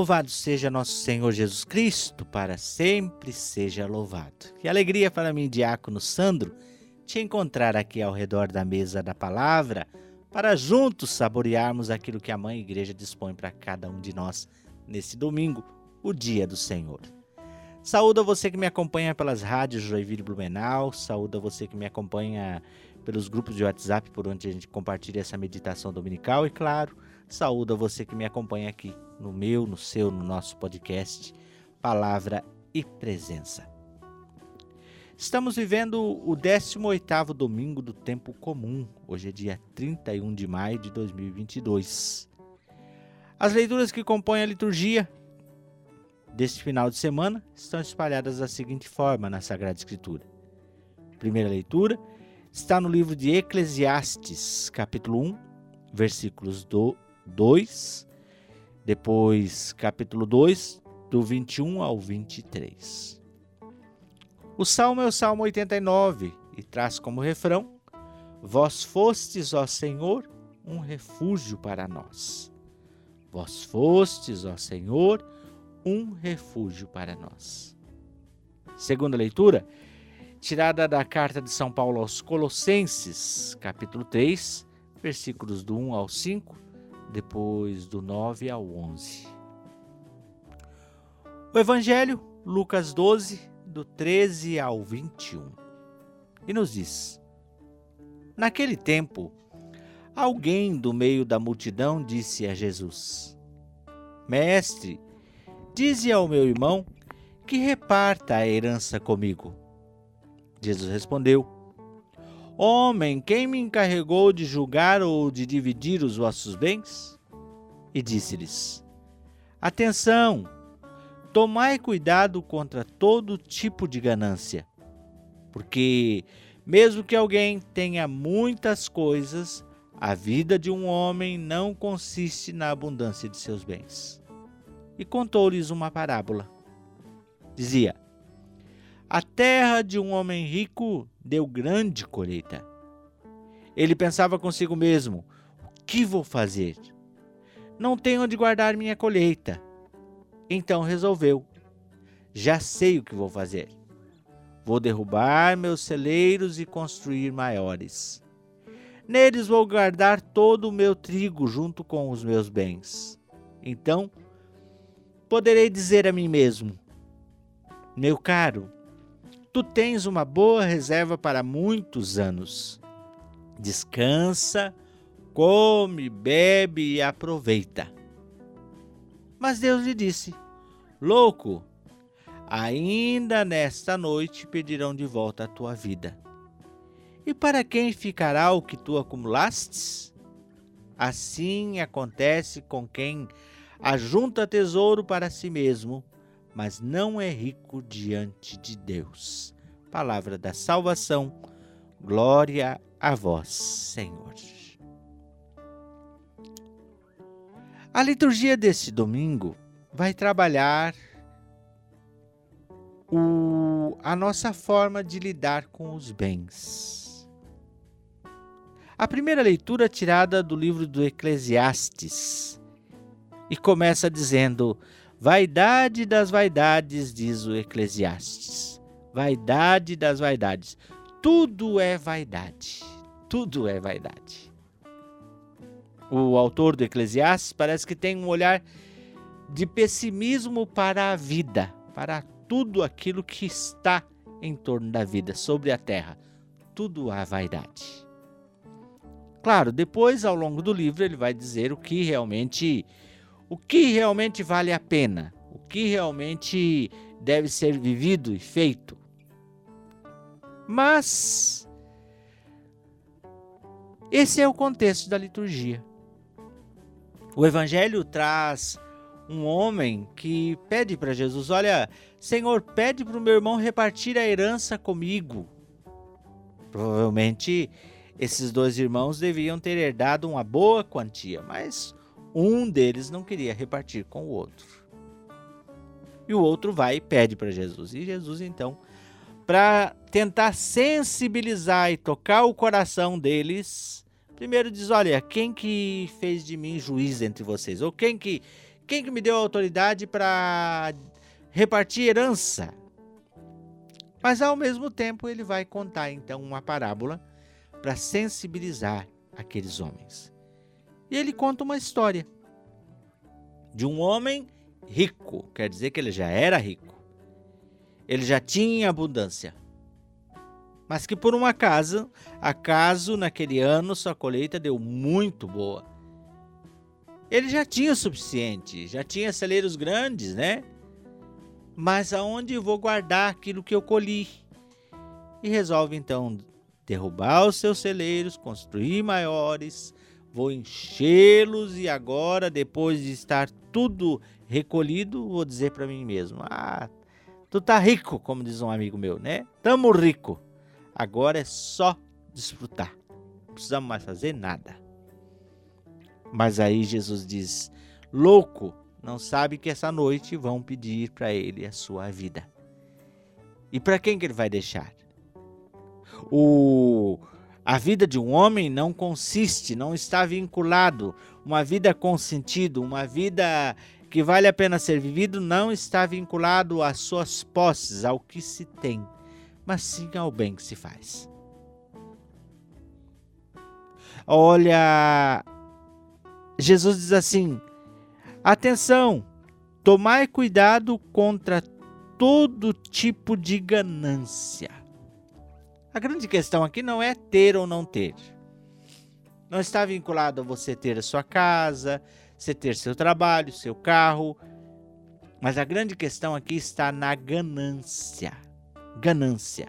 Louvado seja nosso Senhor Jesus Cristo, para sempre seja louvado. Que alegria para mim, Diácono Sandro, te encontrar aqui ao redor da mesa da palavra, para juntos saborearmos aquilo que a Mãe Igreja dispõe para cada um de nós nesse domingo, o dia do Senhor. Saúdo a você que me acompanha pelas rádios Joinville Blumenau, saúdo a você que me acompanha pelos grupos de WhatsApp por onde a gente compartilha essa meditação dominical e, claro, saúdo a você que me acompanha aqui no meu, no seu, no nosso podcast Palavra e Presença. Estamos vivendo o 18º domingo do tempo comum. Hoje é dia 31 de maio de 2022. As leituras que compõem a liturgia deste final de semana estão espalhadas da seguinte forma na Sagrada Escritura. Primeira leitura está no livro de Eclesiastes, capítulo 1, versículos do 2 depois, capítulo 2, do 21 ao 23. O salmo é o Salmo 89 e traz como refrão: Vós fostes, ó Senhor, um refúgio para nós. Vós fostes, ó Senhor, um refúgio para nós. Segunda leitura, tirada da carta de São Paulo aos Colossenses, capítulo 3, versículos do 1 ao 5 depois do 9 ao 11. O Evangelho, Lucas 12, do 13 ao 21. E nos diz: Naquele tempo, alguém do meio da multidão disse a Jesus: Mestre, dize ao meu irmão que reparta a herança comigo. Jesus respondeu: Homem, quem me encarregou de julgar ou de dividir os vossos bens? E disse-lhes: Atenção! Tomai cuidado contra todo tipo de ganância, porque, mesmo que alguém tenha muitas coisas, a vida de um homem não consiste na abundância de seus bens. E contou-lhes uma parábola. Dizia: A terra de um homem rico deu grande colheita. Ele pensava consigo mesmo: o que vou fazer? Não tenho onde guardar minha colheita. Então resolveu: já sei o que vou fazer. Vou derrubar meus celeiros e construir maiores. Neles vou guardar todo o meu trigo junto com os meus bens. Então poderei dizer a mim mesmo: Meu caro, tu tens uma boa reserva para muitos anos. Descansa, come, bebe e aproveita. Mas Deus lhe disse: Louco, ainda nesta noite pedirão de volta a tua vida. E para quem ficará o que tu acumulastes? Assim acontece com quem ajunta tesouro para si mesmo mas não é rico diante de Deus. Palavra da salvação, glória a vós, Senhor. A liturgia deste domingo vai trabalhar o, a nossa forma de lidar com os bens. A primeira leitura é tirada do livro do Eclesiastes e começa dizendo: Vaidade das vaidades, diz o Eclesiastes. Vaidade das vaidades. Tudo é vaidade. Tudo é vaidade. O autor do Eclesiastes parece que tem um olhar de pessimismo para a vida, para tudo aquilo que está em torno da vida, sobre a terra. Tudo há vaidade. Claro, depois, ao longo do livro, ele vai dizer o que realmente o que realmente vale a pena, o que realmente deve ser vivido e feito. Mas esse é o contexto da liturgia. O evangelho traz um homem que pede para Jesus: Olha, Senhor, pede para o meu irmão repartir a herança comigo. Provavelmente esses dois irmãos deviam ter herdado uma boa quantia, mas um deles não queria repartir com o outro. E o outro vai e pede para Jesus. E Jesus, então, para tentar sensibilizar e tocar o coração deles, primeiro diz: Olha, quem que fez de mim juiz entre vocês? Ou quem que, Quem que me deu autoridade para repartir herança? Mas ao mesmo tempo ele vai contar então uma parábola para sensibilizar aqueles homens. E ele conta uma história de um homem rico, quer dizer que ele já era rico. Ele já tinha abundância. Mas que por um acaso, acaso naquele ano sua colheita deu muito boa. Ele já tinha o suficiente, já tinha celeiros grandes, né? Mas aonde vou guardar aquilo que eu colhi? E resolve então derrubar os seus celeiros, construir maiores, vou enchê-los e agora, depois de estar tudo recolhido, vou dizer para mim mesmo: "Ah, tu tá rico", como diz um amigo meu, né? Tamo rico. Agora é só desfrutar. Não precisamos mais fazer nada. Mas aí Jesus diz: "Louco, não sabe que essa noite vão pedir para ele a sua vida. E para quem que ele vai deixar? O a vida de um homem não consiste, não está vinculado, uma vida com sentido, uma vida que vale a pena ser vivido não está vinculado às suas posses, ao que se tem, mas sim ao bem que se faz. Olha, Jesus diz assim: Atenção! Tomai cuidado contra todo tipo de ganância. A grande questão aqui não é ter ou não ter. Não está vinculado a você ter a sua casa, você ter seu trabalho, seu carro. Mas a grande questão aqui está na ganância. Ganância.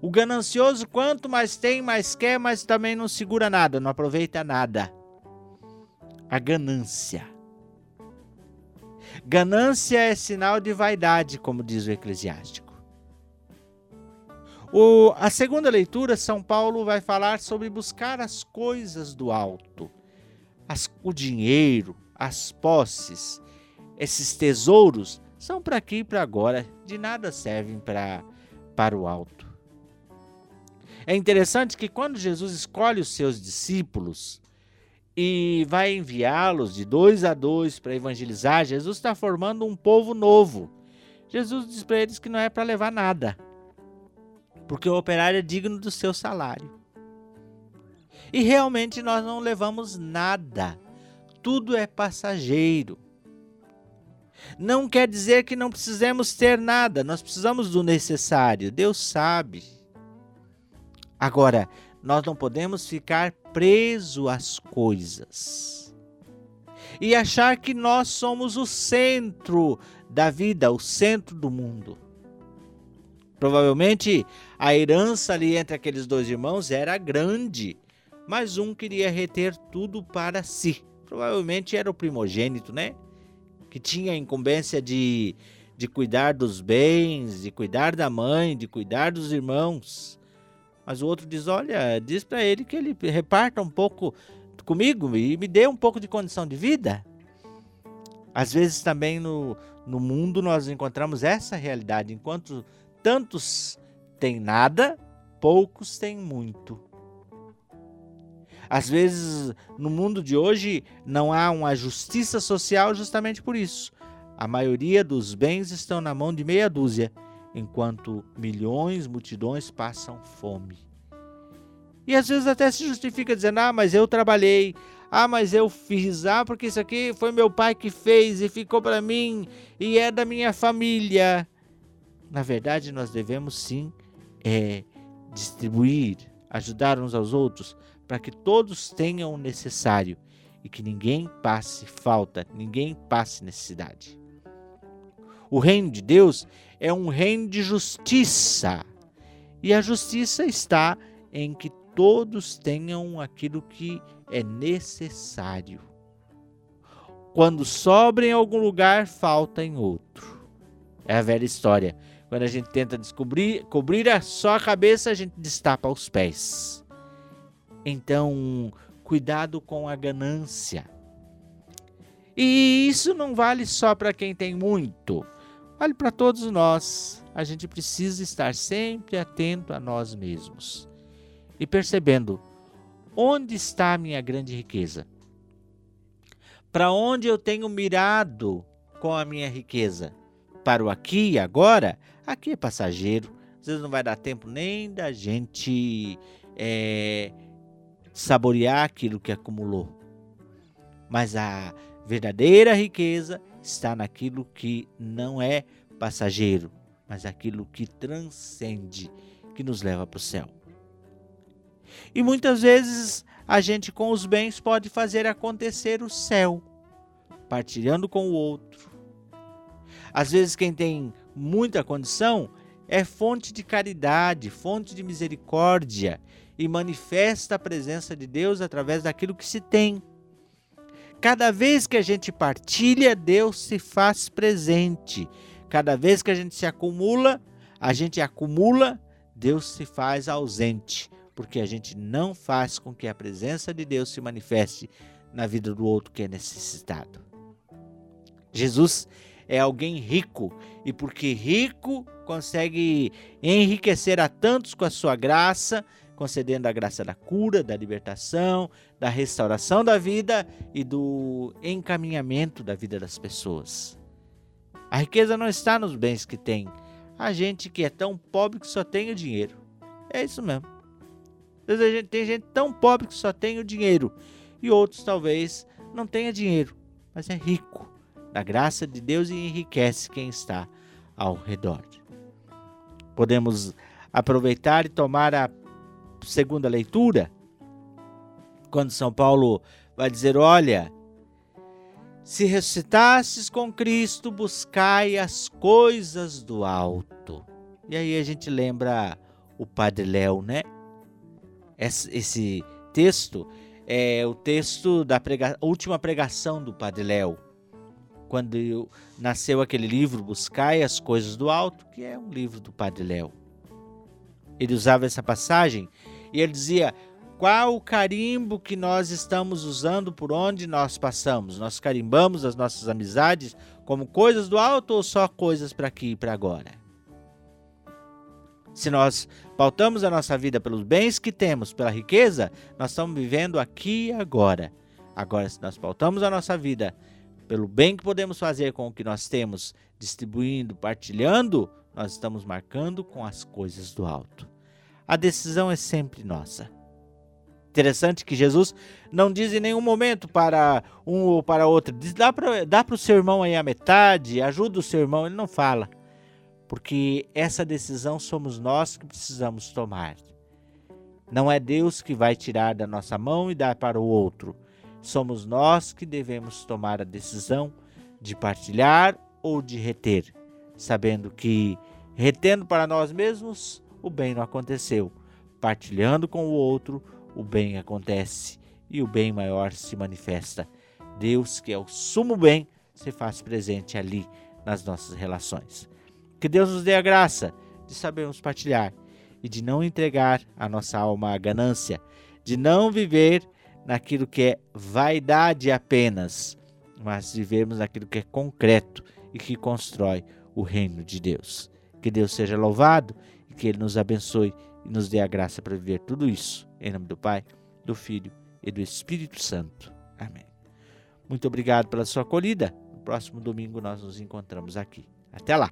O ganancioso, quanto mais tem, mais quer, mas também não segura nada, não aproveita nada a ganância. Ganância é sinal de vaidade, como diz o eclesiástico. O, a segunda leitura, São Paulo vai falar sobre buscar as coisas do alto, as, o dinheiro, as posses, esses tesouros são para aqui e para agora, de nada servem para para o alto. É interessante que quando Jesus escolhe os seus discípulos, e vai enviá-los de dois a dois para evangelizar, Jesus está formando um povo novo. Jesus diz para eles que não é para levar nada, porque o operário é digno do seu salário. E realmente nós não levamos nada, tudo é passageiro. Não quer dizer que não precisemos ter nada, nós precisamos do necessário, Deus sabe. Agora, nós não podemos ficar preso às coisas e achar que nós somos o centro da vida, o centro do mundo. Provavelmente a herança ali entre aqueles dois irmãos era grande, mas um queria reter tudo para si. Provavelmente era o primogênito, né? Que tinha a incumbência de, de cuidar dos bens, de cuidar da mãe, de cuidar dos irmãos. Mas o outro diz: Olha, diz para ele que ele reparta um pouco comigo e me dê um pouco de condição de vida. Às vezes também no, no mundo nós encontramos essa realidade. Enquanto tantos têm nada, poucos têm muito. Às vezes, no mundo de hoje, não há uma justiça social justamente por isso. A maioria dos bens estão na mão de meia dúzia enquanto milhões, multidões passam fome. E às vezes até se justifica dizendo: ah, mas eu trabalhei, ah, mas eu fiz, ah, porque isso aqui foi meu pai que fez e ficou para mim e é da minha família. Na verdade, nós devemos sim é, distribuir, ajudar uns aos outros, para que todos tenham o necessário e que ninguém passe falta, ninguém passe necessidade. O reino de Deus é um reino de justiça. E a justiça está em que todos tenham aquilo que é necessário. Quando sobra em algum lugar, falta em outro. É a velha história. Quando a gente tenta descobrir, cobrir só a cabeça, a gente destapa os pés. Então, cuidado com a ganância. E isso não vale só para quem tem muito. Vale para todos nós. A gente precisa estar sempre atento a nós mesmos e percebendo onde está a minha grande riqueza. Para onde eu tenho mirado com a minha riqueza? Para o aqui e agora? Aqui é passageiro. Às vezes não vai dar tempo nem da gente é, saborear aquilo que acumulou. Mas a verdadeira riqueza está naquilo que não é passageiro, mas aquilo que transcende, que nos leva para o céu. E muitas vezes a gente com os bens pode fazer acontecer o céu, partilhando com o outro. Às vezes quem tem muita condição é fonte de caridade, fonte de misericórdia e manifesta a presença de Deus através daquilo que se tem. Cada vez que a gente partilha, Deus se faz presente. Cada vez que a gente se acumula, a gente acumula, Deus se faz ausente, porque a gente não faz com que a presença de Deus se manifeste na vida do outro que é necessitado. Jesus é alguém rico e porque rico consegue enriquecer a tantos com a sua graça, concedendo a graça da cura, da libertação, da restauração da vida e do encaminhamento da vida das pessoas. A riqueza não está nos bens que tem. A gente que é tão pobre que só tem o dinheiro. É isso mesmo. Tem gente tão pobre que só tem o dinheiro. E outros talvez não tenha dinheiro, mas é rico da graça de Deus e enriquece quem está ao redor. Podemos aproveitar e tomar a segunda leitura, quando São Paulo vai dizer: Olha, se ressuscitasses com Cristo, buscai as coisas do alto. E aí a gente lembra o Padre Léo, né? Esse texto é o texto da prega... última pregação do Padre Léo, quando nasceu aquele livro Buscai as Coisas do Alto, que é um livro do Padre Léo. Ele usava essa passagem e ele dizia: qual o carimbo que nós estamos usando por onde nós passamos? Nós carimbamos as nossas amizades como coisas do alto ou só coisas para aqui e para agora? Se nós pautamos a nossa vida pelos bens que temos, pela riqueza, nós estamos vivendo aqui e agora. Agora, se nós pautamos a nossa vida pelo bem que podemos fazer com o que nós temos, distribuindo, partilhando, nós estamos marcando com as coisas do alto. A decisão é sempre nossa. Interessante que Jesus não diz em nenhum momento para um ou para outro, diz, dá para o seu irmão aí a metade, ajuda o seu irmão, ele não fala. Porque essa decisão somos nós que precisamos tomar. Não é Deus que vai tirar da nossa mão e dar para o outro. Somos nós que devemos tomar a decisão de partilhar ou de reter, sabendo que retendo para nós mesmos, o bem não aconteceu. Partilhando com o outro, o bem acontece e o bem maior se manifesta. Deus, que é o sumo bem, se faz presente ali nas nossas relações. Que Deus nos dê a graça de sabermos partilhar e de não entregar a nossa alma à ganância, de não viver naquilo que é vaidade apenas, mas vivermos naquilo que é concreto e que constrói o reino de Deus. Que Deus seja louvado e que Ele nos abençoe e nos dê a graça para viver tudo isso. Em nome do Pai, do Filho e do Espírito Santo. Amém. Muito obrigado pela sua acolhida. No próximo domingo nós nos encontramos aqui. Até lá!